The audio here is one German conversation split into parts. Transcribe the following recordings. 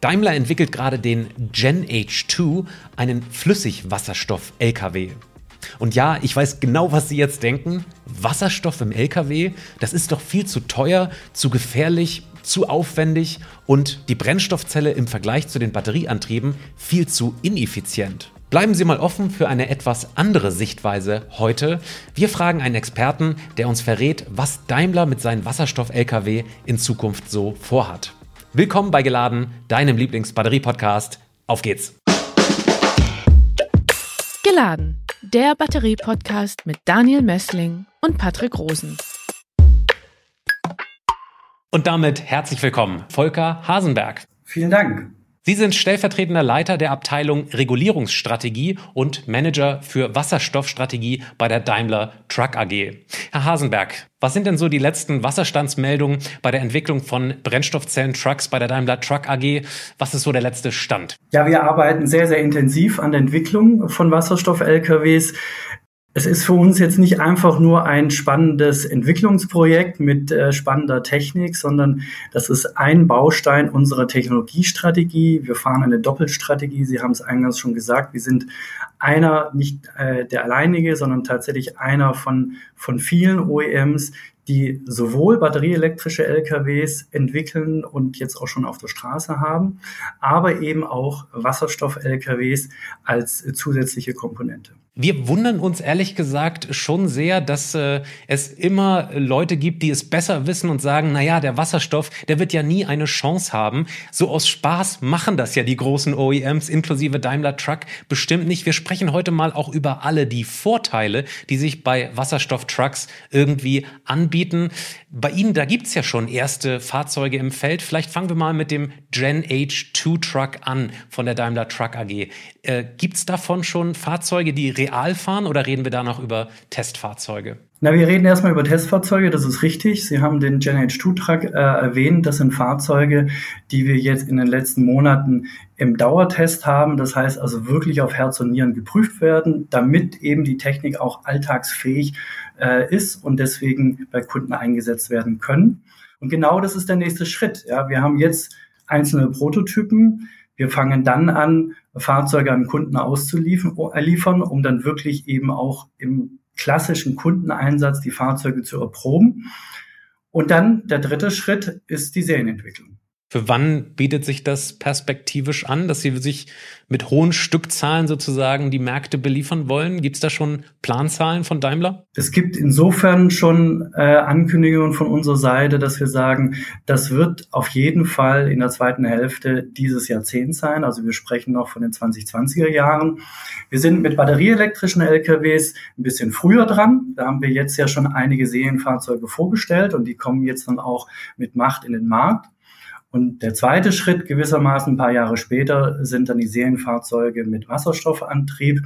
Daimler entwickelt gerade den Gen H2, einen Flüssigwasserstoff-LKW. Und ja, ich weiß genau, was Sie jetzt denken. Wasserstoff im LKW, das ist doch viel zu teuer, zu gefährlich, zu aufwendig und die Brennstoffzelle im Vergleich zu den Batterieantrieben viel zu ineffizient. Bleiben Sie mal offen für eine etwas andere Sichtweise heute. Wir fragen einen Experten, der uns verrät, was Daimler mit seinen Wasserstoff-Lkw in Zukunft so vorhat. Willkommen bei Geladen, deinem Lieblings-Batterie-Podcast. Auf geht's! Geladen, der Batterie-Podcast mit Daniel Messling und Patrick Rosen. Und damit herzlich willkommen, Volker Hasenberg. Vielen Dank. Sie sind stellvertretender Leiter der Abteilung Regulierungsstrategie und Manager für Wasserstoffstrategie bei der Daimler Truck AG. Herr Hasenberg, was sind denn so die letzten Wasserstandsmeldungen bei der Entwicklung von Brennstoffzellen-Trucks bei der Daimler Truck AG? Was ist so der letzte Stand? Ja, wir arbeiten sehr, sehr intensiv an der Entwicklung von Wasserstoff-LKWs. Es ist für uns jetzt nicht einfach nur ein spannendes Entwicklungsprojekt mit äh, spannender Technik, sondern das ist ein Baustein unserer Technologiestrategie. Wir fahren eine Doppelstrategie. Sie haben es eingangs schon gesagt. Wir sind einer, nicht äh, der alleinige, sondern tatsächlich einer von, von vielen OEMs, die sowohl batterieelektrische LKWs entwickeln und jetzt auch schon auf der Straße haben, aber eben auch Wasserstoff-LKWs als zusätzliche Komponente. Wir wundern uns ehrlich gesagt schon sehr, dass äh, es immer Leute gibt, die es besser wissen und sagen, na ja, der Wasserstoff, der wird ja nie eine Chance haben. So aus Spaß machen das ja die großen OEMs inklusive Daimler Truck bestimmt nicht. Wir sprechen heute mal auch über alle die Vorteile, die sich bei Wasserstofftrucks irgendwie anbieten. Bei Ihnen, da gibt's ja schon erste Fahrzeuge im Feld. Vielleicht fangen wir mal mit dem Gen H2 Truck an von der Daimler Truck AG. Äh, gibt's davon schon Fahrzeuge, die real fahren oder reden wir da noch über Testfahrzeuge? Na, wir reden erstmal über Testfahrzeuge, das ist richtig. Sie haben den Gen H2-Truck äh, erwähnt. Das sind Fahrzeuge, die wir jetzt in den letzten Monaten im Dauertest haben. Das heißt also wirklich auf Herz und Nieren geprüft werden, damit eben die Technik auch alltagsfähig äh, ist und deswegen bei Kunden eingesetzt werden können. Und genau das ist der nächste Schritt. Ja, wir haben jetzt einzelne Prototypen. Wir fangen dann an, Fahrzeuge an Kunden auszuliefern, um dann wirklich eben auch im klassischen Kundeneinsatz die Fahrzeuge zu erproben. Und dann der dritte Schritt ist die Serienentwicklung. Für wann bietet sich das perspektivisch an, dass Sie sich mit hohen Stückzahlen sozusagen die Märkte beliefern wollen? Gibt es da schon Planzahlen von Daimler? Es gibt insofern schon äh, Ankündigungen von unserer Seite, dass wir sagen, das wird auf jeden Fall in der zweiten Hälfte dieses Jahrzehnts sein. Also wir sprechen noch von den 2020er Jahren. Wir sind mit batterieelektrischen LKWs ein bisschen früher dran. Da haben wir jetzt ja schon einige Serienfahrzeuge vorgestellt und die kommen jetzt dann auch mit Macht in den Markt. Und der zweite Schritt gewissermaßen ein paar Jahre später sind dann die Serienfahrzeuge mit Wasserstoffantrieb.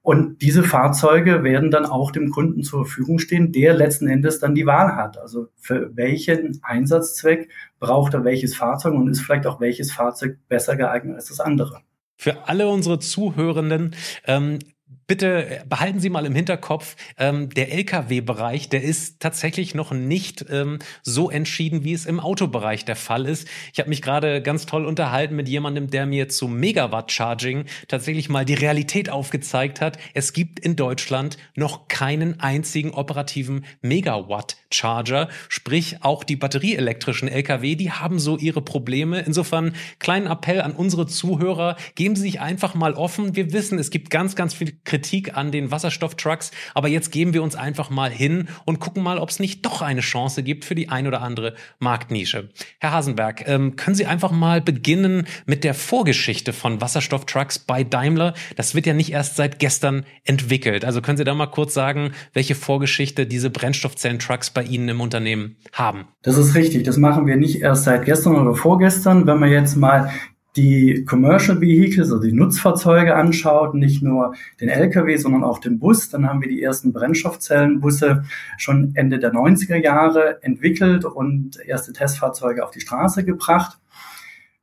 Und diese Fahrzeuge werden dann auch dem Kunden zur Verfügung stehen, der letzten Endes dann die Wahl hat. Also für welchen Einsatzzweck braucht er welches Fahrzeug und ist vielleicht auch welches Fahrzeug besser geeignet als das andere. Für alle unsere Zuhörenden, ähm, bitte behalten Sie mal im Hinterkopf, ähm, der Lkw-Bereich, der ist tatsächlich noch nicht ähm, so entschieden, wie es im Autobereich der Fall ist. Ich habe mich gerade ganz toll unterhalten mit jemandem, der mir zu Megawatt-Charging tatsächlich mal die Realität aufgezeigt hat. Es gibt in Deutschland noch keinen einzigen operativen Megawatt-Charger, sprich auch die batterieelektrischen Lkw, die haben so ihre Probleme. Insofern kleinen Appell an unsere Zuhörer, geben Sie sich einfach mal offen. Wir wissen, es gibt ganz, ganz viel Kritik an den Wasserstofftrucks, aber jetzt geben wir uns einfach mal hin und gucken mal, ob es nicht doch eine Chance gibt für die ein oder andere Marktnische. Herr Hasenberg, ähm, können Sie einfach mal beginnen mit der Vorgeschichte von Wasserstofftrucks bei Daimler? Das wird ja nicht erst seit gestern entwickelt. Also können Sie da mal kurz sagen, welche Vorgeschichte diese Brennstoffzellen-Trucks bei Ihnen im Unternehmen haben? Das ist richtig. Das machen wir nicht erst seit gestern oder vorgestern. Wenn man jetzt mal die Commercial Vehicles, also die Nutzfahrzeuge anschaut, nicht nur den Lkw, sondern auch den Bus, dann haben wir die ersten Brennstoffzellenbusse schon Ende der 90er Jahre entwickelt und erste Testfahrzeuge auf die Straße gebracht.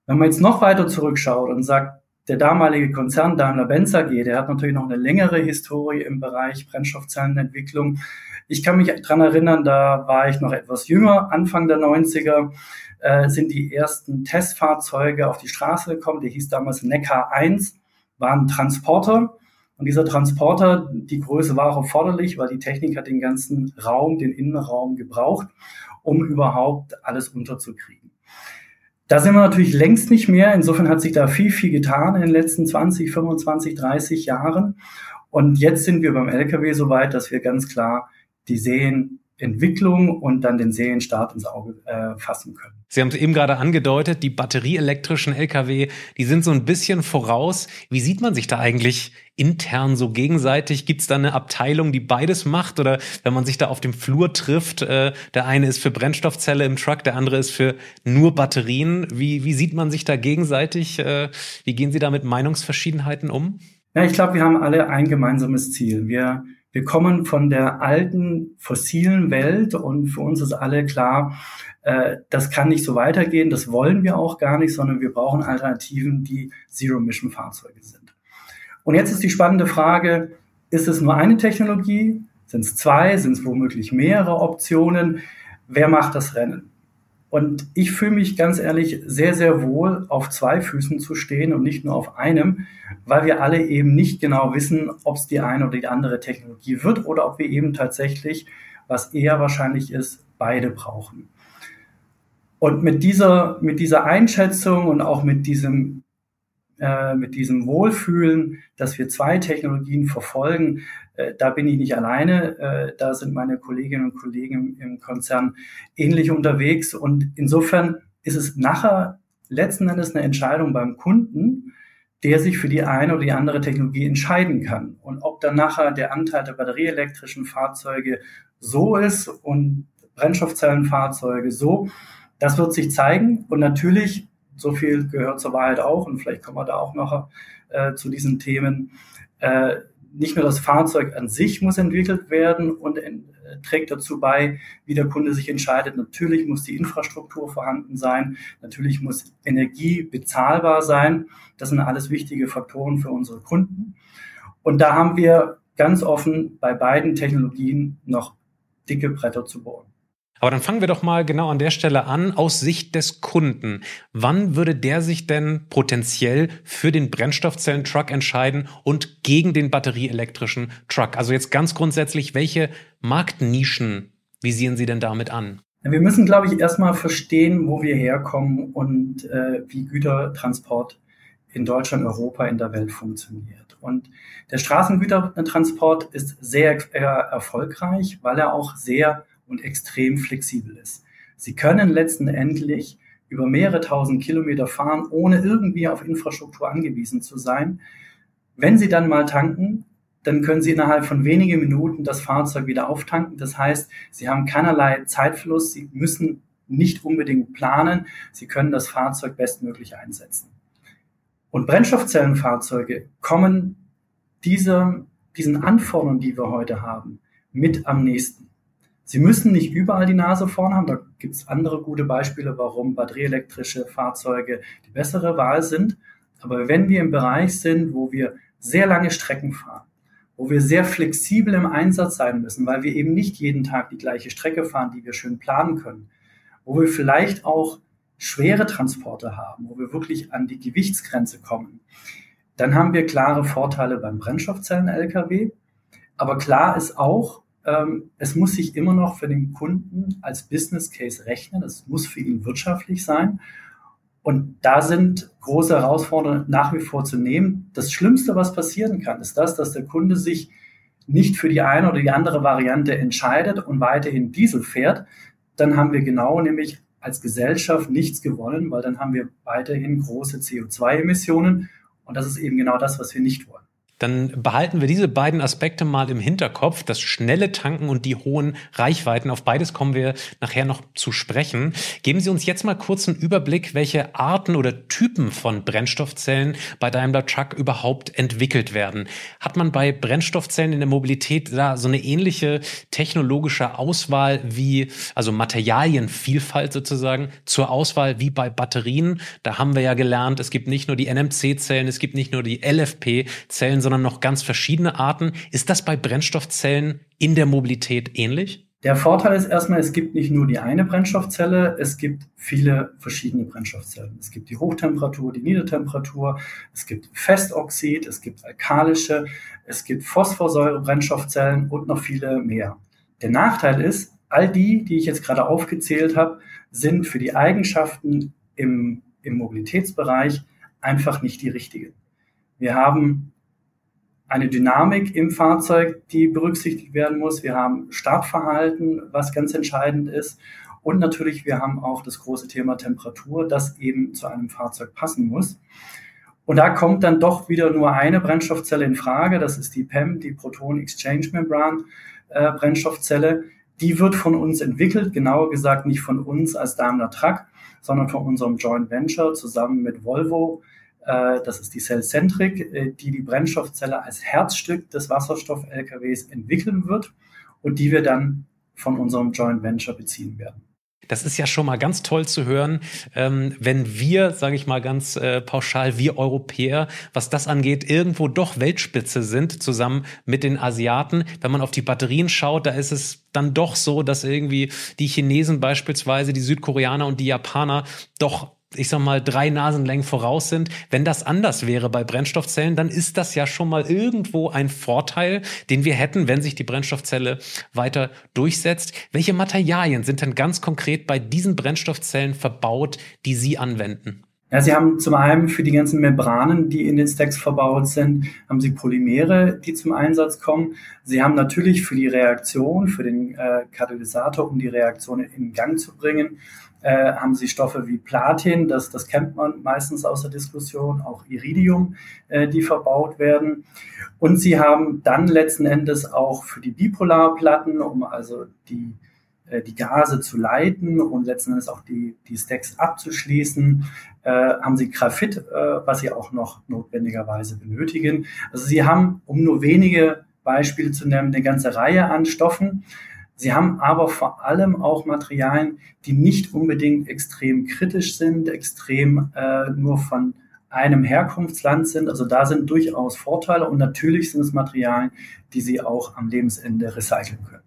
Wenn man jetzt noch weiter zurückschaut und sagt, der damalige Konzern Daimler-Benz AG, der hat natürlich noch eine längere Historie im Bereich Brennstoffzellenentwicklung. Ich kann mich dran erinnern, da war ich noch etwas jünger, Anfang der 90er, äh, sind die ersten Testfahrzeuge auf die Straße gekommen. Der hieß damals Neckar 1, war ein Transporter. Und dieser Transporter, die Größe war auch erforderlich, weil die Technik hat den ganzen Raum, den Innenraum gebraucht, um überhaupt alles unterzukriegen. Da sind wir natürlich längst nicht mehr. Insofern hat sich da viel, viel getan in den letzten 20, 25, 30 Jahren. Und jetzt sind wir beim LKW so weit, dass wir ganz klar die Serienentwicklung und dann den Serienstart ins Auge äh, fassen können. Sie haben es eben gerade angedeutet, die batterieelektrischen Lkw, die sind so ein bisschen voraus. Wie sieht man sich da eigentlich intern so gegenseitig? Gibt es da eine Abteilung, die beides macht? Oder wenn man sich da auf dem Flur trifft, äh, der eine ist für Brennstoffzelle im Truck, der andere ist für nur Batterien. Wie, wie sieht man sich da gegenseitig? Äh, wie gehen Sie da mit Meinungsverschiedenheiten um? Ja, ich glaube, wir haben alle ein gemeinsames Ziel. Wir, wir kommen von der alten fossilen Welt und für uns ist alle klar, äh, das kann nicht so weitergehen, das wollen wir auch gar nicht, sondern wir brauchen Alternativen, die Zero-Emission-Fahrzeuge sind. Und jetzt ist die spannende Frage, ist es nur eine Technologie? Sind es zwei? Sind es womöglich mehrere Optionen? Wer macht das Rennen? Und ich fühle mich ganz ehrlich sehr, sehr wohl, auf zwei Füßen zu stehen und nicht nur auf einem, weil wir alle eben nicht genau wissen, ob es die eine oder die andere Technologie wird oder ob wir eben tatsächlich, was eher wahrscheinlich ist, beide brauchen. Und mit dieser, mit dieser Einschätzung und auch mit diesem äh, mit diesem Wohlfühlen, dass wir zwei Technologien verfolgen, äh, da bin ich nicht alleine. Äh, da sind meine Kolleginnen und Kollegen im, im Konzern ähnlich unterwegs. Und insofern ist es nachher letzten Endes eine Entscheidung beim Kunden, der sich für die eine oder die andere Technologie entscheiden kann. Und ob dann nachher der Anteil der batterieelektrischen Fahrzeuge so ist und Brennstoffzellenfahrzeuge so, das wird sich zeigen. Und natürlich so viel gehört zur Wahrheit auch und vielleicht kommen wir da auch noch äh, zu diesen Themen. Äh, nicht nur das Fahrzeug an sich muss entwickelt werden und äh, trägt dazu bei, wie der Kunde sich entscheidet. Natürlich muss die Infrastruktur vorhanden sein. Natürlich muss Energie bezahlbar sein. Das sind alles wichtige Faktoren für unsere Kunden. Und da haben wir ganz offen bei beiden Technologien noch dicke Bretter zu bohren. Aber dann fangen wir doch mal genau an der Stelle an, aus Sicht des Kunden. Wann würde der sich denn potenziell für den Brennstoffzellen-Truck entscheiden und gegen den batterieelektrischen Truck? Also jetzt ganz grundsätzlich, welche Marktnischen visieren Sie denn damit an? Wir müssen, glaube ich, erstmal verstehen, wo wir herkommen und äh, wie Gütertransport in Deutschland, Europa, in der Welt funktioniert. Und der Straßengütertransport ist sehr äh, erfolgreich, weil er auch sehr und extrem flexibel ist. Sie können letzten Endlich über mehrere tausend Kilometer fahren, ohne irgendwie auf Infrastruktur angewiesen zu sein. Wenn Sie dann mal tanken, dann können Sie innerhalb von wenigen Minuten das Fahrzeug wieder auftanken. Das heißt, Sie haben keinerlei Zeitverlust. Sie müssen nicht unbedingt planen. Sie können das Fahrzeug bestmöglich einsetzen. Und Brennstoffzellenfahrzeuge kommen dieser, diesen Anforderungen, die wir heute haben, mit am nächsten. Sie müssen nicht überall die Nase vorn haben. Da gibt es andere gute Beispiele, warum batterieelektrische Fahrzeuge die bessere Wahl sind. Aber wenn wir im Bereich sind, wo wir sehr lange Strecken fahren, wo wir sehr flexibel im Einsatz sein müssen, weil wir eben nicht jeden Tag die gleiche Strecke fahren, die wir schön planen können, wo wir vielleicht auch schwere Transporte haben, wo wir wirklich an die Gewichtsgrenze kommen, dann haben wir klare Vorteile beim Brennstoffzellen-Lkw. Aber klar ist auch, es muss sich immer noch für den Kunden als Business Case rechnen. Es muss für ihn wirtschaftlich sein. Und da sind große Herausforderungen nach wie vor zu nehmen. Das Schlimmste, was passieren kann, ist das, dass der Kunde sich nicht für die eine oder die andere Variante entscheidet und weiterhin Diesel fährt. Dann haben wir genau nämlich als Gesellschaft nichts gewonnen, weil dann haben wir weiterhin große CO2-Emissionen. Und das ist eben genau das, was wir nicht wollen dann behalten wir diese beiden Aspekte mal im Hinterkopf, das schnelle Tanken und die hohen Reichweiten. Auf beides kommen wir nachher noch zu sprechen. Geben Sie uns jetzt mal kurz einen Überblick, welche Arten oder Typen von Brennstoffzellen bei Daimler Truck überhaupt entwickelt werden. Hat man bei Brennstoffzellen in der Mobilität da so eine ähnliche technologische Auswahl wie, also Materialienvielfalt sozusagen zur Auswahl wie bei Batterien? Da haben wir ja gelernt, es gibt nicht nur die NMC-Zellen, es gibt nicht nur die LFP-Zellen, sondern noch ganz verschiedene Arten. Ist das bei Brennstoffzellen in der Mobilität ähnlich? Der Vorteil ist erstmal, es gibt nicht nur die eine Brennstoffzelle, es gibt viele verschiedene Brennstoffzellen. Es gibt die Hochtemperatur, die Niedertemperatur, es gibt Festoxid, es gibt alkalische, es gibt Phosphorsäure-Brennstoffzellen und noch viele mehr. Der Nachteil ist, all die, die ich jetzt gerade aufgezählt habe, sind für die Eigenschaften im, im Mobilitätsbereich einfach nicht die richtigen. Wir haben eine Dynamik im Fahrzeug, die berücksichtigt werden muss. Wir haben Startverhalten, was ganz entscheidend ist. Und natürlich, wir haben auch das große Thema Temperatur, das eben zu einem Fahrzeug passen muss. Und da kommt dann doch wieder nur eine Brennstoffzelle in Frage. Das ist die PEM, die Proton Exchange Membran äh, Brennstoffzelle. Die wird von uns entwickelt, genauer gesagt nicht von uns als Daimler Truck, sondern von unserem Joint Venture zusammen mit Volvo. Äh, das ist die Cellcentric, äh, die die Brennstoffzelle als Herzstück des Wasserstoff-LKWs entwickeln wird und die wir dann von unserem Joint Venture beziehen werden. Das ist ja schon mal ganz toll zu hören, ähm, wenn wir, sage ich mal ganz äh, pauschal, wir Europäer, was das angeht, irgendwo doch Weltspitze sind, zusammen mit den Asiaten. Wenn man auf die Batterien schaut, da ist es dann doch so, dass irgendwie die Chinesen beispielsweise, die Südkoreaner und die Japaner doch ich sag mal, drei Nasenlängen voraus sind. Wenn das anders wäre bei Brennstoffzellen, dann ist das ja schon mal irgendwo ein Vorteil, den wir hätten, wenn sich die Brennstoffzelle weiter durchsetzt. Welche Materialien sind denn ganz konkret bei diesen Brennstoffzellen verbaut, die Sie anwenden? Ja, Sie haben zum einen für die ganzen Membranen, die in den Stacks verbaut sind, haben Sie Polymere, die zum Einsatz kommen. Sie haben natürlich für die Reaktion, für den äh, Katalysator, um die Reaktion in Gang zu bringen, äh, haben sie Stoffe wie Platin, das, das kennt man meistens aus der Diskussion, auch Iridium, äh, die verbaut werden. Und sie haben dann letzten Endes auch für die Bipolarplatten, um also die, äh, die Gase zu leiten und letzten Endes auch die, die Stacks abzuschließen, äh, haben sie Graphit, äh, was sie auch noch notwendigerweise benötigen. Also sie haben, um nur wenige Beispiele zu nennen, eine ganze Reihe an Stoffen. Sie haben aber vor allem auch Materialien, die nicht unbedingt extrem kritisch sind, extrem äh, nur von einem Herkunftsland sind. Also da sind durchaus Vorteile und natürlich sind es Materialien, die Sie auch am Lebensende recyceln können.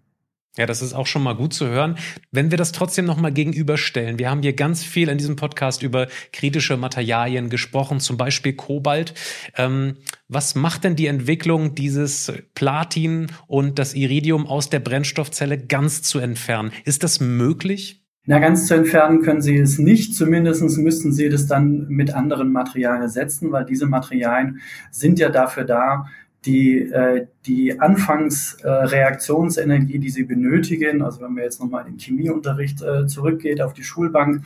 Ja, das ist auch schon mal gut zu hören. Wenn wir das trotzdem noch mal gegenüberstellen, wir haben hier ganz viel in diesem Podcast über kritische Materialien gesprochen, zum Beispiel Kobalt. Ähm, was macht denn die Entwicklung dieses Platin und das Iridium aus der Brennstoffzelle ganz zu entfernen? Ist das möglich? Na, ganz zu entfernen können Sie es nicht. Zumindest müssten Sie das dann mit anderen Materialien ersetzen, weil diese Materialien sind ja dafür da, die, äh, die Anfangsreaktionsenergie, äh, die sie benötigen, also wenn man jetzt nochmal in den Chemieunterricht äh, zurückgeht auf die Schulbank,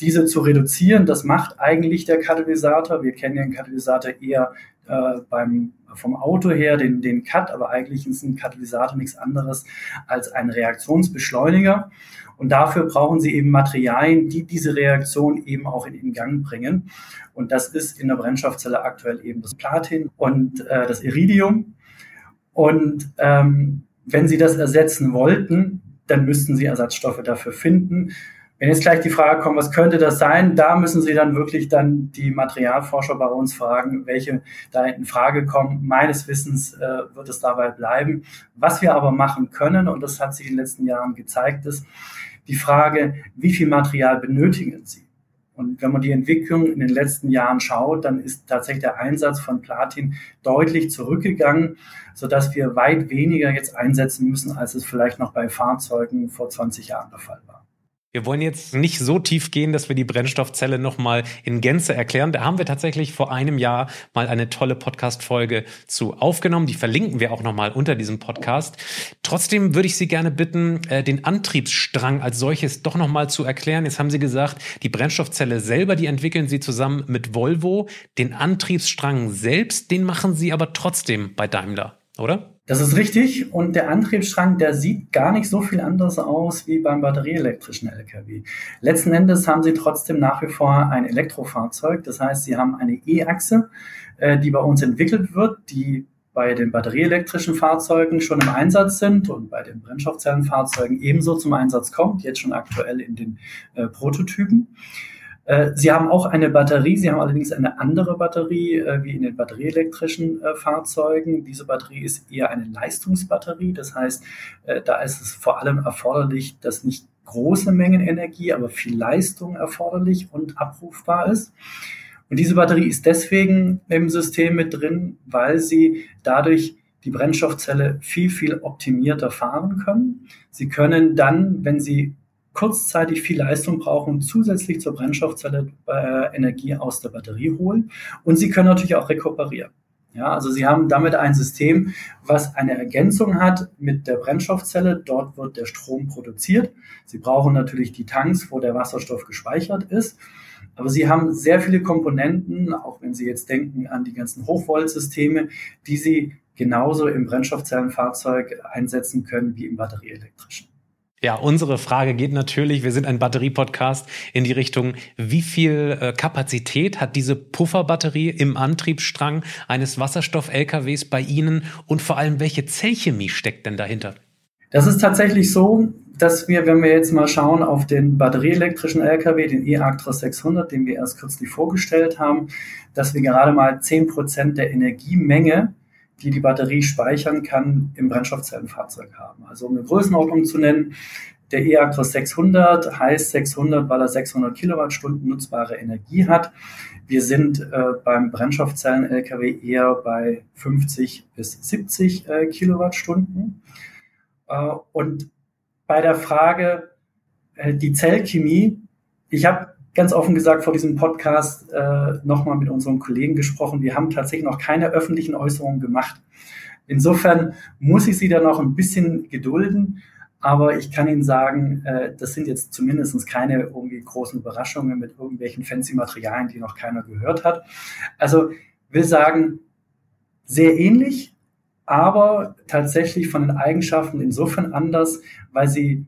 diese zu reduzieren, das macht eigentlich der Katalysator. Wir kennen den Katalysator eher äh, beim, vom Auto her, den, den Cut, aber eigentlich ist ein Katalysator nichts anderes als ein Reaktionsbeschleuniger. Und dafür brauchen sie eben Materialien, die diese Reaktion eben auch in den Gang bringen. Und das ist in der Brennstoffzelle aktuell eben das Platin und äh, das Iridium. Und ähm, wenn Sie das ersetzen wollten, dann müssten Sie Ersatzstoffe dafür finden. Wenn jetzt gleich die Frage kommt, was könnte das sein, da müssen Sie dann wirklich dann die Materialforscher bei uns fragen, welche da in Frage kommen. Meines Wissens äh, wird es dabei bleiben. Was wir aber machen können, und das hat sich in den letzten Jahren gezeigt, ist die Frage, wie viel Material benötigen Sie? Und wenn man die Entwicklung in den letzten Jahren schaut, dann ist tatsächlich der Einsatz von Platin deutlich zurückgegangen, sodass wir weit weniger jetzt einsetzen müssen, als es vielleicht noch bei Fahrzeugen vor 20 Jahren der Fall war. Wir wollen jetzt nicht so tief gehen, dass wir die Brennstoffzelle nochmal in Gänze erklären. Da haben wir tatsächlich vor einem Jahr mal eine tolle Podcast-Folge zu aufgenommen. Die verlinken wir auch nochmal unter diesem Podcast. Trotzdem würde ich Sie gerne bitten, äh, den Antriebsstrang als solches doch nochmal zu erklären. Jetzt haben Sie gesagt, die Brennstoffzelle selber, die entwickeln Sie zusammen mit Volvo. Den Antriebsstrang selbst, den machen Sie aber trotzdem bei Daimler, oder? Das ist richtig. Und der Antriebsstrang, der sieht gar nicht so viel anders aus wie beim batterieelektrischen Lkw. Letzten Endes haben sie trotzdem nach wie vor ein Elektrofahrzeug. Das heißt, sie haben eine E-Achse, äh, die bei uns entwickelt wird, die bei den batterieelektrischen Fahrzeugen schon im Einsatz sind und bei den Brennstoffzellenfahrzeugen ebenso zum Einsatz kommt, jetzt schon aktuell in den äh, Prototypen. Äh, Sie haben auch eine Batterie, Sie haben allerdings eine andere Batterie äh, wie in den batterieelektrischen äh, Fahrzeugen. Diese Batterie ist eher eine Leistungsbatterie, das heißt, da ist es vor allem erforderlich, dass nicht große Mengen Energie, aber viel Leistung erforderlich und abrufbar ist. Und diese Batterie ist deswegen im System mit drin, weil sie dadurch die Brennstoffzelle viel, viel optimierter fahren können. Sie können dann, wenn Sie kurzzeitig viel Leistung brauchen, zusätzlich zur Brennstoffzelle äh, Energie aus der Batterie holen. Und Sie können natürlich auch rekuperieren. Ja, also Sie haben damit ein System, was eine Ergänzung hat mit der Brennstoffzelle. Dort wird der Strom produziert. Sie brauchen natürlich die Tanks, wo der Wasserstoff gespeichert ist. Aber Sie haben sehr viele Komponenten, auch wenn Sie jetzt denken an die ganzen Hochvoltsysteme, die Sie genauso im Brennstoffzellenfahrzeug einsetzen können wie im batterieelektrischen. Ja, unsere Frage geht natürlich, wir sind ein Batterie-Podcast, in die Richtung, wie viel äh, Kapazität hat diese Pufferbatterie im Antriebsstrang eines Wasserstoff-LKWs bei Ihnen und vor allem, welche Zellchemie steckt denn dahinter? Das ist tatsächlich so, dass wir, wenn wir jetzt mal schauen auf den batterieelektrischen LKW, den e-Actros 600, den wir erst kürzlich vorgestellt haben, dass wir gerade mal zehn Prozent der Energiemenge die die Batterie speichern kann, im Brennstoffzellenfahrzeug haben. Also um eine Größenordnung zu nennen, der e-Actros 600 heißt 600, weil er 600 Kilowattstunden nutzbare Energie hat. Wir sind äh, beim Brennstoffzellen-LKW eher bei 50 bis 70 äh, Kilowattstunden. Äh, und bei der Frage, äh, die Zellchemie, ich habe ganz offen gesagt vor diesem Podcast äh, nochmal mit unseren Kollegen gesprochen. Wir haben tatsächlich noch keine öffentlichen Äußerungen gemacht. Insofern muss ich Sie da noch ein bisschen gedulden. Aber ich kann Ihnen sagen, äh, das sind jetzt zumindest keine irgendwie großen Überraschungen mit irgendwelchen fancy Materialien, die noch keiner gehört hat. Also will sagen, sehr ähnlich, aber tatsächlich von den Eigenschaften insofern anders, weil sie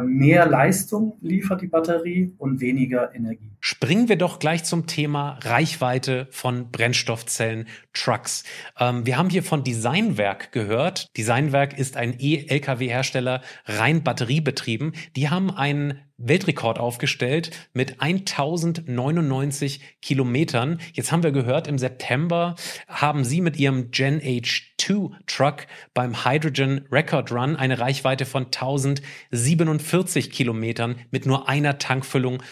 mehr Leistung liefert die Batterie und weniger Energie. Springen wir doch gleich zum Thema Reichweite von Brennstoffzellen Trucks. Ähm, wir haben hier von Designwerk gehört. Designwerk ist ein E-Lkw-Hersteller rein batteriebetrieben. Die haben einen Weltrekord aufgestellt mit 1099 Kilometern. Jetzt haben wir gehört, im September haben sie mit ihrem Gen H2 Truck beim Hydrogen Record Run eine Reichweite von 1047 Kilometern mit nur einer Tankfüllung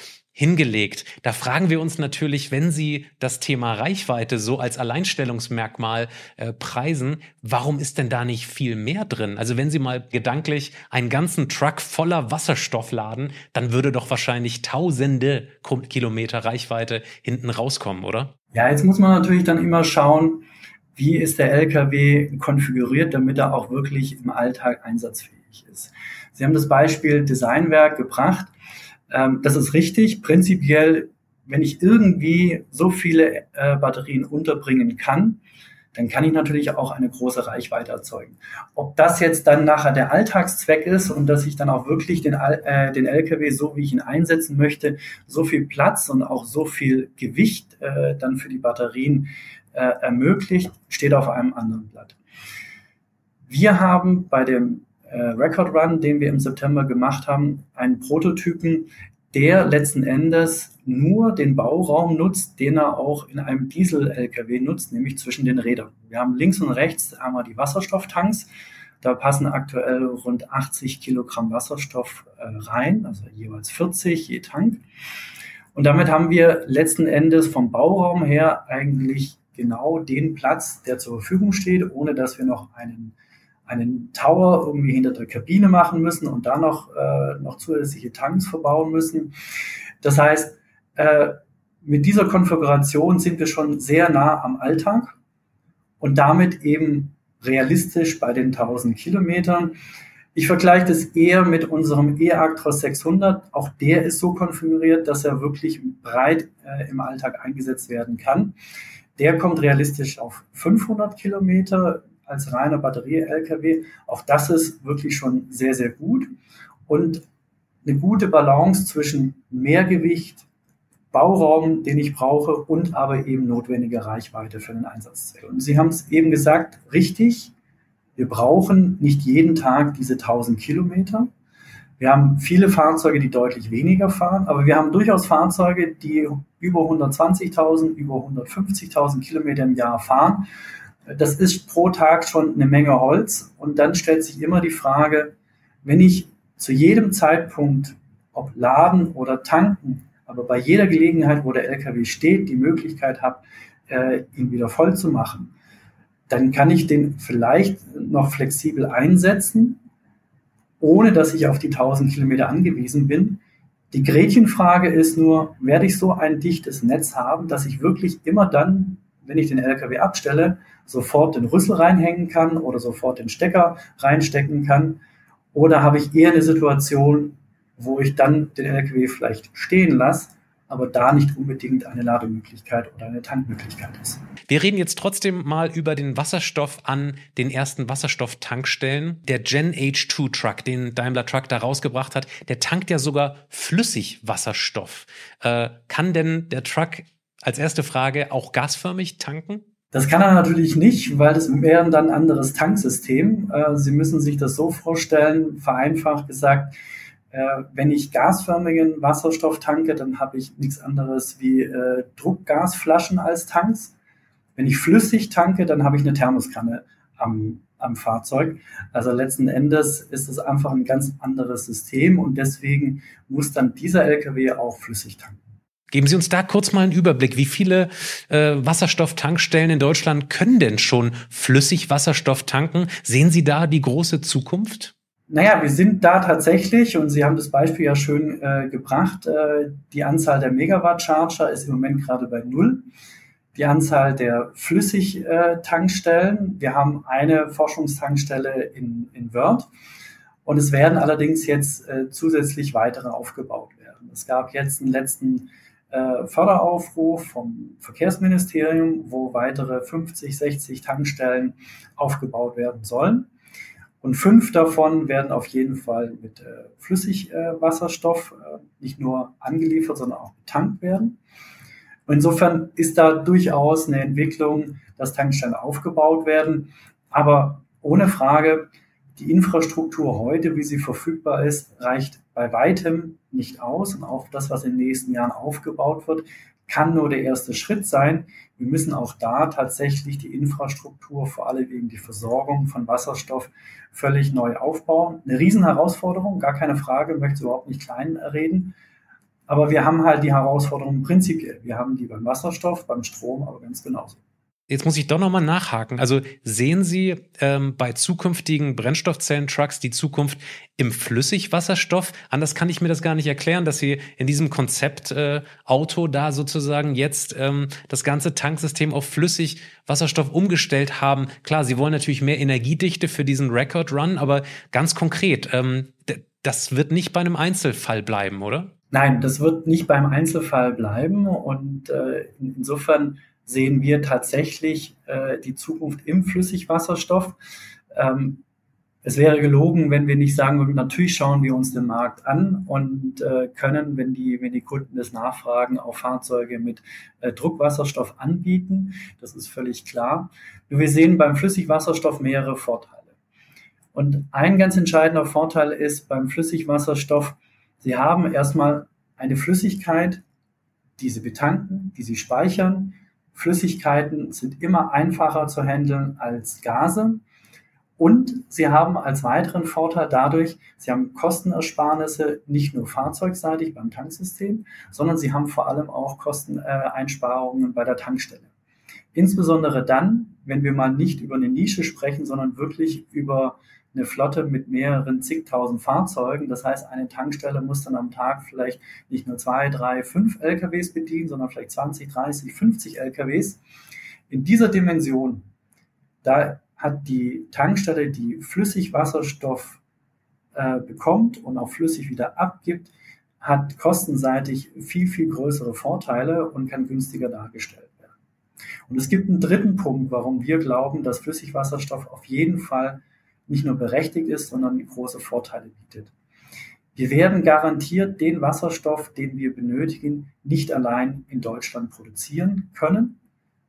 hingelegt. Da fragen wir uns natürlich, wenn Sie das Thema Reichweite so als Alleinstellungsmerkmal äh, preisen, warum ist denn da nicht viel mehr drin? Also wenn Sie mal gedanklich einen ganzen Truck voller Wasserstoff laden, dann würde doch wahrscheinlich tausende Kilometer Reichweite hinten rauskommen, oder? Ja, jetzt muss man natürlich dann immer schauen, wie ist der LKW konfiguriert, damit er auch wirklich im Alltag einsatzfähig ist. Sie haben das Beispiel Designwerk gebracht. Ähm, das ist richtig. Prinzipiell, wenn ich irgendwie so viele äh, Batterien unterbringen kann, dann kann ich natürlich auch eine große Reichweite erzeugen. Ob das jetzt dann nachher der Alltagszweck ist und dass ich dann auch wirklich den, äh, den LKW, so wie ich ihn einsetzen möchte, so viel Platz und auch so viel Gewicht äh, dann für die Batterien äh, ermöglicht, steht auf einem anderen Blatt. Wir haben bei dem äh, Record Run, den wir im September gemacht haben, einen Prototypen, der letzten Endes nur den Bauraum nutzt, den er auch in einem Diesel-LKW nutzt, nämlich zwischen den Rädern. Wir haben links und rechts einmal die Wasserstofftanks. Da passen aktuell rund 80 Kilogramm Wasserstoff äh, rein, also jeweils 40 je Tank. Und damit haben wir letzten Endes vom Bauraum her eigentlich genau den Platz, der zur Verfügung steht, ohne dass wir noch einen einen Tower irgendwie hinter der Kabine machen müssen und da noch, äh, noch zusätzliche Tanks verbauen müssen. Das heißt, äh, mit dieser Konfiguration sind wir schon sehr nah am Alltag und damit eben realistisch bei den 1000 Kilometern. Ich vergleiche das eher mit unserem E-Actros 600. Auch der ist so konfiguriert, dass er wirklich breit äh, im Alltag eingesetzt werden kann. Der kommt realistisch auf 500 Kilometer als reiner Batterie-LKW. Auch das ist wirklich schon sehr, sehr gut. Und eine gute Balance zwischen Mehrgewicht, Bauraum, den ich brauche und aber eben notwendige Reichweite für den Einsatzzweck. Und Sie haben es eben gesagt, richtig, wir brauchen nicht jeden Tag diese 1000 Kilometer. Wir haben viele Fahrzeuge, die deutlich weniger fahren, aber wir haben durchaus Fahrzeuge, die über 120.000, über 150.000 Kilometer im Jahr fahren. Das ist pro Tag schon eine Menge Holz. Und dann stellt sich immer die Frage, wenn ich zu jedem Zeitpunkt, ob laden oder tanken, aber bei jeder Gelegenheit, wo der LKW steht, die Möglichkeit habe, äh, ihn wieder voll zu machen, dann kann ich den vielleicht noch flexibel einsetzen ohne dass ich auf die 1000 Kilometer angewiesen bin. Die Gretchenfrage ist nur, werde ich so ein dichtes Netz haben, dass ich wirklich immer dann, wenn ich den LKW abstelle, sofort den Rüssel reinhängen kann oder sofort den Stecker reinstecken kann? Oder habe ich eher eine Situation, wo ich dann den LKW vielleicht stehen lasse aber da nicht unbedingt eine Lademöglichkeit oder eine Tankmöglichkeit ist. Wir reden jetzt trotzdem mal über den Wasserstoff an den ersten Wasserstofftankstellen. Der Gen H2 Truck, den Daimler Truck da rausgebracht hat, der tankt ja sogar Flüssigwasserstoff. Äh, kann denn der Truck als erste Frage auch gasförmig tanken? Das kann er natürlich nicht, weil das wäre dann ein anderes Tanksystem. Äh, Sie müssen sich das so vorstellen, vereinfacht gesagt, äh, wenn ich gasförmigen Wasserstoff tanke, dann habe ich nichts anderes wie äh, Druckgasflaschen als Tanks. Wenn ich flüssig tanke, dann habe ich eine Thermoskanne am, am Fahrzeug. Also letzten Endes ist es einfach ein ganz anderes System und deswegen muss dann dieser LKW auch flüssig tanken. Geben Sie uns da kurz mal einen Überblick. Wie viele äh, Wasserstofftankstellen in Deutschland können denn schon flüssig Wasserstoff tanken? Sehen Sie da die große Zukunft? Naja, wir sind da tatsächlich, und Sie haben das Beispiel ja schön äh, gebracht, äh, die Anzahl der Megawatt-Charger ist im Moment gerade bei null. Die Anzahl der Flüssig-Tankstellen, wir haben eine Forschungstankstelle in, in Wörth und es werden allerdings jetzt äh, zusätzlich weitere aufgebaut werden. Es gab jetzt einen letzten äh, Förderaufruf vom Verkehrsministerium, wo weitere 50, 60 Tankstellen aufgebaut werden sollen. Und fünf davon werden auf jeden Fall mit äh, Flüssigwasserstoff äh, nicht nur angeliefert, sondern auch betankt werden. Insofern ist da durchaus eine Entwicklung, dass Tankstellen aufgebaut werden. Aber ohne Frage, die Infrastruktur heute, wie sie verfügbar ist, reicht bei weitem nicht aus. Und auch das, was in den nächsten Jahren aufgebaut wird, kann nur der erste Schritt sein. Wir müssen auch da tatsächlich die Infrastruktur, vor allem eben die Versorgung von Wasserstoff, völlig neu aufbauen. Eine Riesenherausforderung, gar keine Frage, möchte es überhaupt nicht klein reden. Aber wir haben halt die Herausforderung prinzipiell. Wir haben die beim Wasserstoff, beim Strom, aber ganz genauso. Jetzt muss ich doch nochmal nachhaken. Also sehen Sie ähm, bei zukünftigen Brennstoffzellen-Trucks die Zukunft im Flüssigwasserstoff? Anders kann ich mir das gar nicht erklären, dass Sie in diesem Konzeptauto äh, da sozusagen jetzt ähm, das ganze Tanksystem auf Flüssigwasserstoff umgestellt haben. Klar, Sie wollen natürlich mehr Energiedichte für diesen Record Run, aber ganz konkret, ähm, das wird nicht bei einem Einzelfall bleiben, oder? Nein, das wird nicht beim Einzelfall bleiben und äh, insofern sehen wir tatsächlich äh, die Zukunft im Flüssigwasserstoff. Ähm, es wäre gelogen, wenn wir nicht sagen würden, natürlich schauen wir uns den Markt an und äh, können, wenn die, wenn die Kunden das nachfragen, auch Fahrzeuge mit äh, Druckwasserstoff anbieten. Das ist völlig klar. Nur wir sehen beim Flüssigwasserstoff mehrere Vorteile. Und ein ganz entscheidender Vorteil ist beim Flüssigwasserstoff, Sie haben erstmal eine Flüssigkeit, die Sie betanken, die Sie speichern, Flüssigkeiten sind immer einfacher zu handeln als Gase. Und sie haben als weiteren Vorteil dadurch, sie haben Kostenersparnisse nicht nur fahrzeugseitig beim Tanksystem, sondern sie haben vor allem auch Kosteneinsparungen bei der Tankstelle. Insbesondere dann, wenn wir mal nicht über eine Nische sprechen, sondern wirklich über eine Flotte mit mehreren zigtausend Fahrzeugen. Das heißt, eine Tankstelle muss dann am Tag vielleicht nicht nur zwei, drei, fünf LKWs bedienen, sondern vielleicht 20, 30, 50 LKWs. In dieser Dimension, da hat die Tankstelle, die flüssig Wasserstoff äh, bekommt und auch flüssig wieder abgibt, hat kostenseitig viel, viel größere Vorteile und kann günstiger dargestellt werden. Und es gibt einen dritten Punkt, warum wir glauben, dass Flüssigwasserstoff auf jeden Fall nicht nur berechtigt ist, sondern große Vorteile bietet. Wir werden garantiert den Wasserstoff, den wir benötigen, nicht allein in Deutschland produzieren können.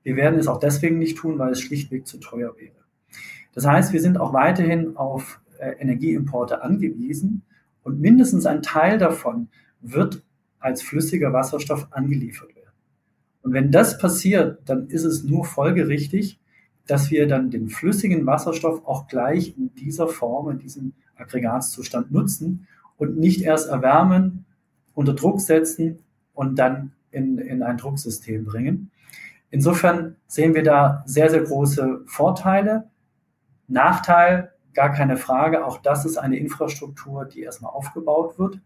Wir werden es auch deswegen nicht tun, weil es schlichtweg zu teuer wäre. Das heißt, wir sind auch weiterhin auf äh, Energieimporte angewiesen Und mindestens ein Teil davon wird als flüssiger Wasserstoff angeliefert werden. Und wenn das passiert, dann ist es nur folgerichtig, dass wir dann den flüssigen Wasserstoff auch gleich in dieser Form, in diesem Aggregatzustand nutzen und nicht erst erwärmen, unter Druck setzen und dann in, in ein Drucksystem bringen. Insofern sehen wir da sehr, sehr große Vorteile. Nachteil, gar keine Frage, auch das ist eine Infrastruktur, die erstmal aufgebaut wird.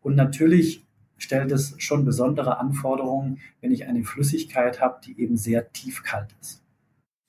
Und natürlich stellt es schon besondere Anforderungen, wenn ich eine Flüssigkeit habe, die eben sehr tiefkalt ist.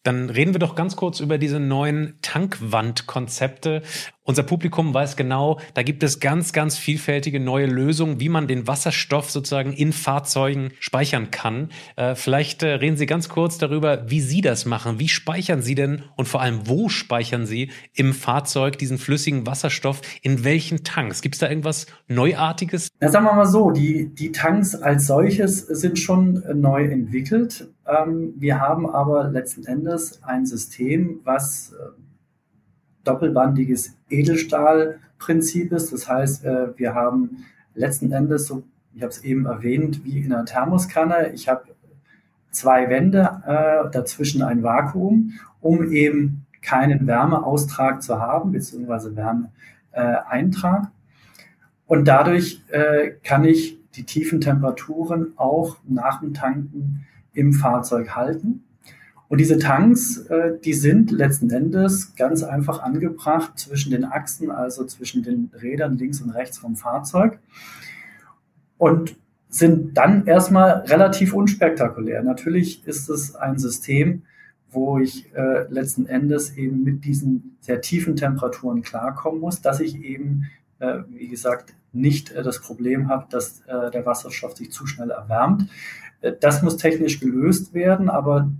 Dann reden wir doch ganz kurz über diese neuen Tankwandkonzepte. Unser Publikum weiß genau, da gibt es ganz, ganz vielfältige neue Lösungen, wie man den Wasserstoff sozusagen in Fahrzeugen speichern kann. Äh, vielleicht äh, reden Sie ganz kurz darüber, wie Sie das machen. Wie speichern Sie denn und vor allem, wo speichern Sie im Fahrzeug diesen flüssigen Wasserstoff? In welchen Tanks? Gibt es da irgendwas Neuartiges? Na, sagen wir mal so, die, die Tanks als solches sind schon äh, neu entwickelt. Ähm, wir haben aber letzten Endes ein System, was doppelbandiges Edelstahlprinzip ist. Das heißt, äh, wir haben letzten Endes, so, ich habe es eben erwähnt, wie in einer Thermoskanne, ich habe zwei Wände, äh, dazwischen ein Vakuum, um eben keinen Wärmeaustrag zu haben, beziehungsweise Wärmeeintrag. Und dadurch äh, kann ich die tiefen Temperaturen auch nach dem Tanken im Fahrzeug halten. Und diese Tanks, äh, die sind letzten Endes ganz einfach angebracht zwischen den Achsen, also zwischen den Rädern links und rechts vom Fahrzeug. Und sind dann erstmal relativ unspektakulär. Natürlich ist es ein System, wo ich äh, letzten Endes eben mit diesen sehr tiefen Temperaturen klarkommen muss, dass ich eben, äh, wie gesagt, nicht das Problem habe, dass der Wasserstoff sich zu schnell erwärmt. Das muss technisch gelöst werden, aber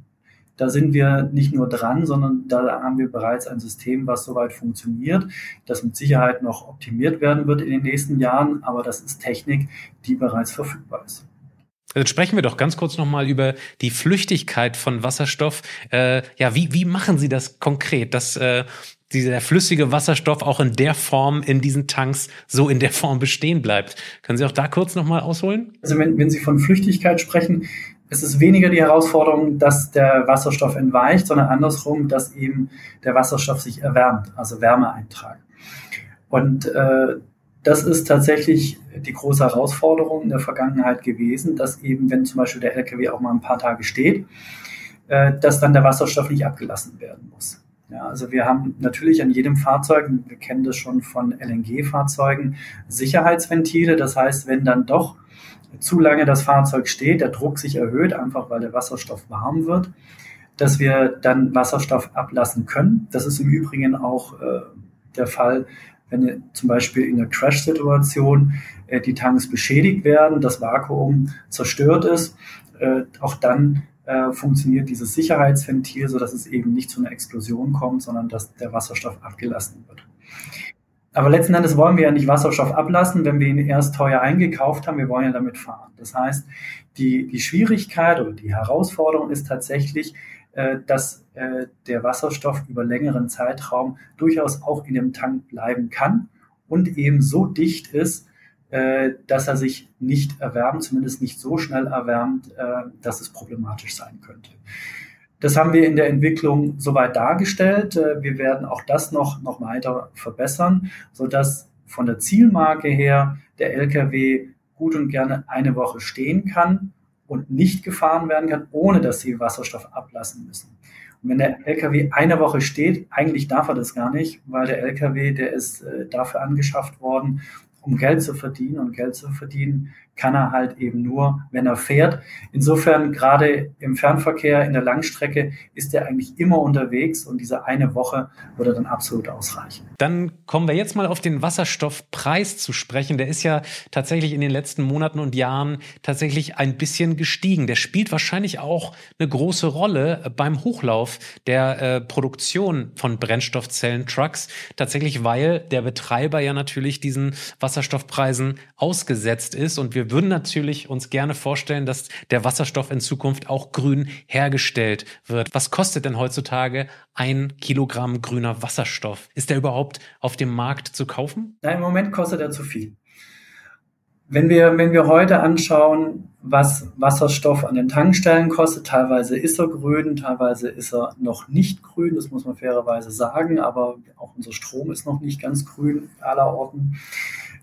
da sind wir nicht nur dran, sondern da haben wir bereits ein System, was soweit funktioniert, das mit Sicherheit noch optimiert werden wird in den nächsten Jahren, aber das ist Technik, die bereits verfügbar ist. Dann sprechen wir doch ganz kurz nochmal über die Flüchtigkeit von Wasserstoff. Äh, ja, wie, wie machen Sie das konkret, dass äh, dieser flüssige Wasserstoff auch in der Form in diesen Tanks so in der Form bestehen bleibt? Können Sie auch da kurz nochmal ausholen? Also wenn, wenn Sie von Flüchtigkeit sprechen, es ist weniger die Herausforderung, dass der Wasserstoff entweicht, sondern andersrum, dass eben der Wasserstoff sich erwärmt, also Wärmeeintrag. Und äh, das ist tatsächlich die große Herausforderung in der Vergangenheit gewesen, dass eben, wenn zum Beispiel der LKW auch mal ein paar Tage steht, äh, dass dann der Wasserstoff nicht abgelassen werden muss. Ja, also wir haben natürlich an jedem Fahrzeug, wir kennen das schon von LNG-Fahrzeugen, Sicherheitsventile. Das heißt, wenn dann doch zu lange das Fahrzeug steht, der Druck sich erhöht, einfach weil der Wasserstoff warm wird, dass wir dann Wasserstoff ablassen können. Das ist im Übrigen auch äh, der Fall, wenn zum Beispiel in der Crash-Situation äh, die Tanks beschädigt werden, das Vakuum zerstört ist. Äh, auch dann äh, funktioniert dieses Sicherheitsventil, so dass es eben nicht zu einer Explosion kommt, sondern dass der Wasserstoff abgelassen wird. Aber letzten Endes wollen wir ja nicht Wasserstoff ablassen, wenn wir ihn erst teuer eingekauft haben. Wir wollen ja damit fahren. Das heißt, die, die Schwierigkeit oder die Herausforderung ist tatsächlich, äh, dass äh, der Wasserstoff über längeren Zeitraum durchaus auch in dem Tank bleiben kann und eben so dicht ist, äh, dass er sich nicht erwärmt, zumindest nicht so schnell erwärmt, äh, dass es problematisch sein könnte. Das haben wir in der Entwicklung soweit dargestellt. Äh, wir werden auch das noch, noch weiter verbessern, sodass von der Zielmarke her der LKW gut und gerne eine Woche stehen kann und nicht gefahren werden kann, ohne dass sie Wasserstoff ablassen müssen. Und wenn der LKW eine Woche steht, eigentlich darf er das gar nicht, weil der LKW, der ist äh, dafür angeschafft worden, um Geld zu verdienen. Und Geld zu verdienen kann er halt eben nur, wenn er fährt. Insofern gerade im Fernverkehr, in der Langstrecke ist er eigentlich immer unterwegs und diese eine Woche würde dann absolut ausreichen. Dann kommen wir jetzt mal auf den Wasserstoffpreis zu sprechen. Der ist ja tatsächlich in den letzten Monaten und Jahren tatsächlich ein bisschen gestiegen. Der spielt wahrscheinlich auch eine große Rolle beim Hochlauf der äh, Produktion von Brennstoffzellen-Trucks. Tatsächlich, weil der Betreiber ja natürlich diesen Wasserstoffpreisen ausgesetzt ist und wir wir würden natürlich uns gerne vorstellen, dass der Wasserstoff in Zukunft auch grün hergestellt wird. Was kostet denn heutzutage ein Kilogramm grüner Wasserstoff? Ist der überhaupt auf dem Markt zu kaufen? Nein, im Moment kostet er zu viel. Wenn wir, wenn wir heute anschauen, was Wasserstoff an den Tankstellen kostet, teilweise ist er grün, teilweise ist er noch nicht grün, das muss man fairerweise sagen, aber auch unser Strom ist noch nicht ganz grün aller Orten.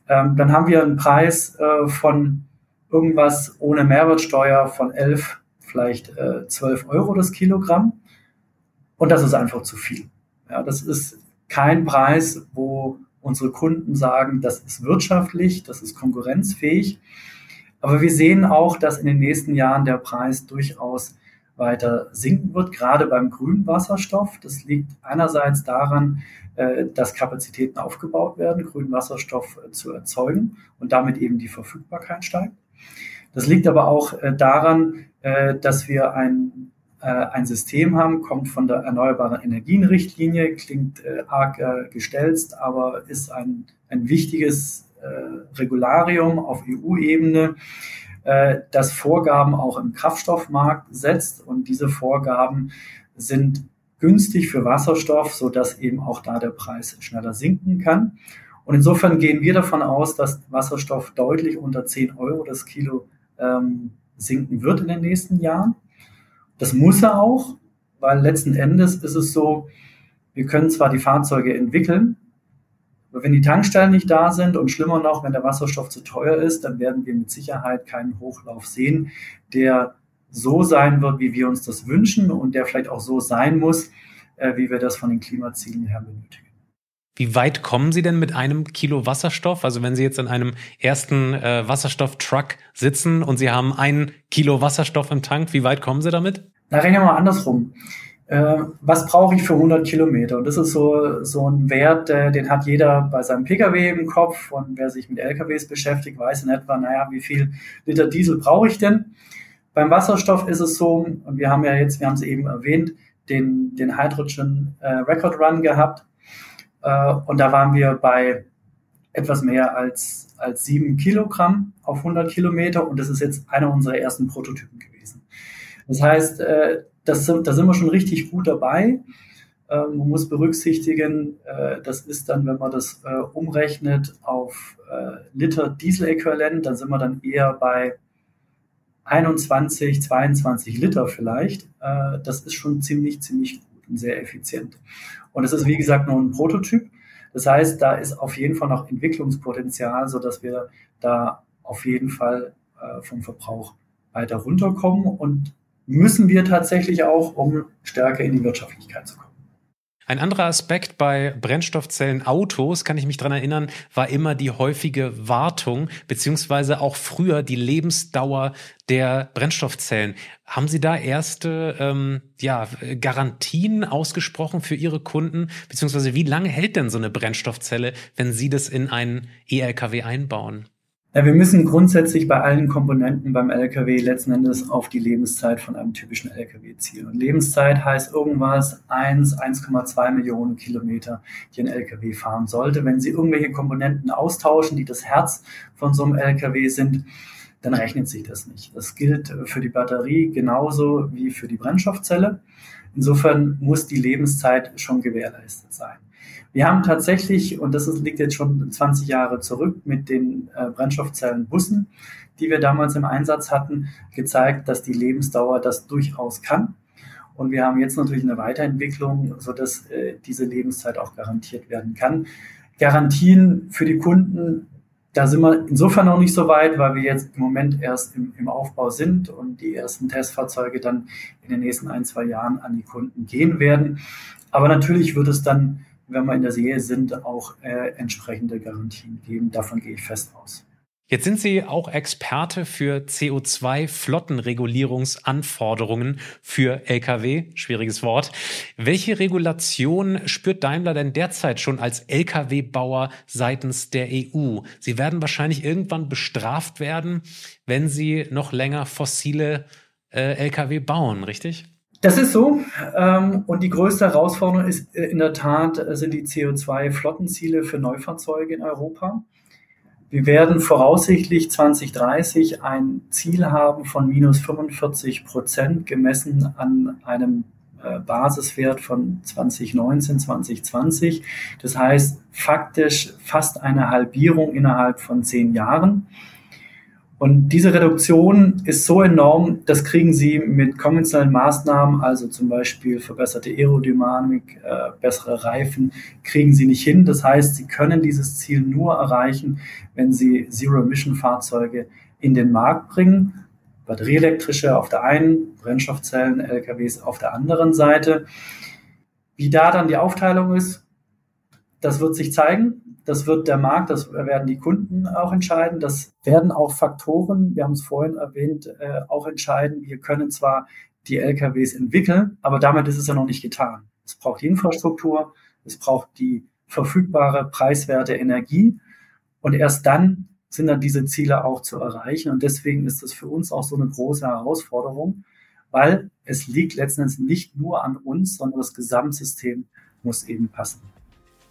Ähm, dann haben wir einen Preis äh, von irgendwas ohne Mehrwertsteuer von 11, vielleicht äh, 12 Euro das Kilogramm. Und das ist einfach zu viel. Ja, das ist kein Preis, wo unsere Kunden sagen, das ist wirtschaftlich, das ist konkurrenzfähig. Aber wir sehen auch, dass in den nächsten Jahren der Preis durchaus weiter sinken wird, gerade beim grünen Wasserstoff. Das liegt einerseits daran, dass Kapazitäten aufgebaut werden, grünen Wasserstoff äh, zu erzeugen und damit eben die Verfügbarkeit steigt. Das liegt aber auch äh, daran, dass wir ein äh, ein System haben, kommt von der Erneuerbaren Energienrichtlinie, klingt äh, arg äh, gestelzt, aber ist ein, ein wichtiges Regularium auf EU-Ebene, das Vorgaben auch im Kraftstoffmarkt setzt. Und diese Vorgaben sind günstig für Wasserstoff, sodass eben auch da der Preis schneller sinken kann. Und insofern gehen wir davon aus, dass Wasserstoff deutlich unter 10 Euro das Kilo ähm, sinken wird in den nächsten Jahren. Das muss er auch, weil letzten Endes ist es so, wir können zwar die Fahrzeuge entwickeln, aber wenn die Tankstellen nicht da sind und schlimmer noch, wenn der Wasserstoff zu teuer ist, dann werden wir mit Sicherheit keinen Hochlauf sehen, der so sein wird, wie wir uns das wünschen und der vielleicht auch so sein muss, äh, wie wir das von den Klimazielen her benötigen. Wie weit kommen Sie denn mit einem Kilo Wasserstoff? Also wenn Sie jetzt in einem ersten äh, Wasserstofftruck sitzen und Sie haben ein Kilo Wasserstoff im Tank, wie weit kommen Sie damit? Na, reden wir mal andersrum. Äh, was brauche ich für 100 Kilometer? Und das ist so, so ein Wert, äh, den hat jeder bei seinem Pkw im Kopf. Und wer sich mit LKWs beschäftigt, weiß in etwa, naja, wie viel Liter Diesel brauche ich denn? Beim Wasserstoff ist es so, wir haben ja jetzt, wir haben es eben erwähnt, den, den Hydrogen äh, Record Run gehabt äh, und da waren wir bei etwas mehr als, als sieben Kilogramm auf 100 Kilometer. Und das ist jetzt einer unserer ersten Prototypen gewesen. Das heißt, äh, das, da sind wir schon richtig gut dabei. Ähm, man muss berücksichtigen, äh, das ist dann, wenn man das umrechnet auf Liter Diesel-Äquivalent, dann sind wir dann eher bei 21, 22 Liter vielleicht. das ist schon ziemlich, ziemlich gut und sehr effizient. Und es ist, wie gesagt, nur ein Prototyp. Das heißt, da ist auf jeden Fall noch Entwicklungspotenzial, so dass wir da auf jeden Fall äh, vom Verbrauch weiter runterkommen und müssen wir tatsächlich auch, um stärker in die Wirtschaftlichkeit zu kommen. Ein anderer Aspekt bei Brennstoffzellen-Autos, kann ich mich dran erinnern, war immer die häufige Wartung, beziehungsweise auch früher die Lebensdauer der Brennstoffzellen. Haben Sie da erste ähm, ja, Garantien ausgesprochen für Ihre Kunden, beziehungsweise wie lange hält denn so eine Brennstoffzelle, wenn Sie das in einen E-Lkw einbauen? Wir müssen grundsätzlich bei allen Komponenten beim LKW letzten Endes auf die Lebenszeit von einem typischen LKW zielen. Und Lebenszeit heißt irgendwas 1, 1,2 Millionen Kilometer, die ein LKW fahren sollte. Wenn Sie irgendwelche Komponenten austauschen, die das Herz von so einem LKW sind, dann rechnet sich das nicht. Das gilt für die Batterie genauso wie für die Brennstoffzelle. Insofern muss die Lebenszeit schon gewährleistet sein. Wir haben tatsächlich, und das liegt jetzt schon 20 Jahre zurück, mit den äh, Brennstoffzellenbussen, die wir damals im Einsatz hatten, gezeigt, dass die Lebensdauer das durchaus kann. Und wir haben jetzt natürlich eine Weiterentwicklung, sodass äh, diese Lebenszeit auch garantiert werden kann. Garantien für die Kunden, da sind wir insofern noch nicht so weit, weil wir jetzt im Moment erst im, im Aufbau sind und die ersten Testfahrzeuge dann in den nächsten ein, zwei Jahren an die Kunden gehen werden. Aber natürlich wird es dann wenn wir in der Serie sind, auch äh, entsprechende Garantien geben. Davon gehe ich fest aus. Jetzt sind Sie auch Experte für CO2-Flottenregulierungsanforderungen für Lkw. Schwieriges Wort. Welche Regulation spürt Daimler denn derzeit schon als Lkw-Bauer seitens der EU? Sie werden wahrscheinlich irgendwann bestraft werden, wenn Sie noch länger fossile äh, Lkw bauen, richtig? Das ist so. Ähm, und die größte Herausforderung ist äh, in der Tat, äh, sind die CO2-Flottenziele für Neufahrzeuge in Europa. Wir werden voraussichtlich 2030 ein Ziel haben von minus 45 Prozent gemessen an einem äh, Basiswert von 2019, 2020. Das heißt faktisch fast eine Halbierung innerhalb von zehn Jahren. Und diese Reduktion ist so enorm, das kriegen Sie mit konventionellen Maßnahmen, also zum Beispiel verbesserte Aerodynamik, äh, bessere Reifen, kriegen Sie nicht hin. Das heißt, Sie können dieses Ziel nur erreichen, wenn Sie Zero-Emission-Fahrzeuge in den Markt bringen. Batterieelektrische auf der einen, Brennstoffzellen, LKWs auf der anderen Seite. Wie da dann die Aufteilung ist, das wird sich zeigen. Das wird der Markt, das werden die Kunden auch entscheiden. Das werden auch Faktoren, wir haben es vorhin erwähnt, äh, auch entscheiden. Wir können zwar die LKWs entwickeln, aber damit ist es ja noch nicht getan. Es braucht die Infrastruktur, es braucht die verfügbare preiswerte Energie und erst dann sind dann diese Ziele auch zu erreichen. Und deswegen ist das für uns auch so eine große Herausforderung, weil es liegt letztendlich nicht nur an uns, sondern das Gesamtsystem muss eben passen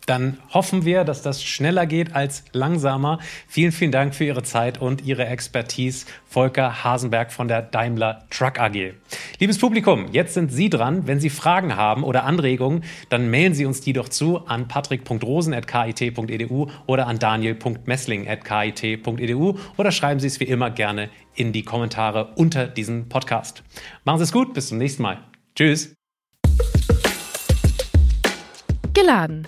dann hoffen wir, dass das schneller geht als langsamer. Vielen, vielen Dank für Ihre Zeit und Ihre Expertise, Volker Hasenberg von der Daimler Truck AG. Liebes Publikum, jetzt sind Sie dran. Wenn Sie Fragen haben oder Anregungen, dann mailen Sie uns die doch zu an patrick.rosen.kit.edu oder an daniel.messling.kit.edu oder schreiben Sie es wie immer gerne in die Kommentare unter diesem Podcast. Machen Sie es gut, bis zum nächsten Mal. Tschüss. Geladen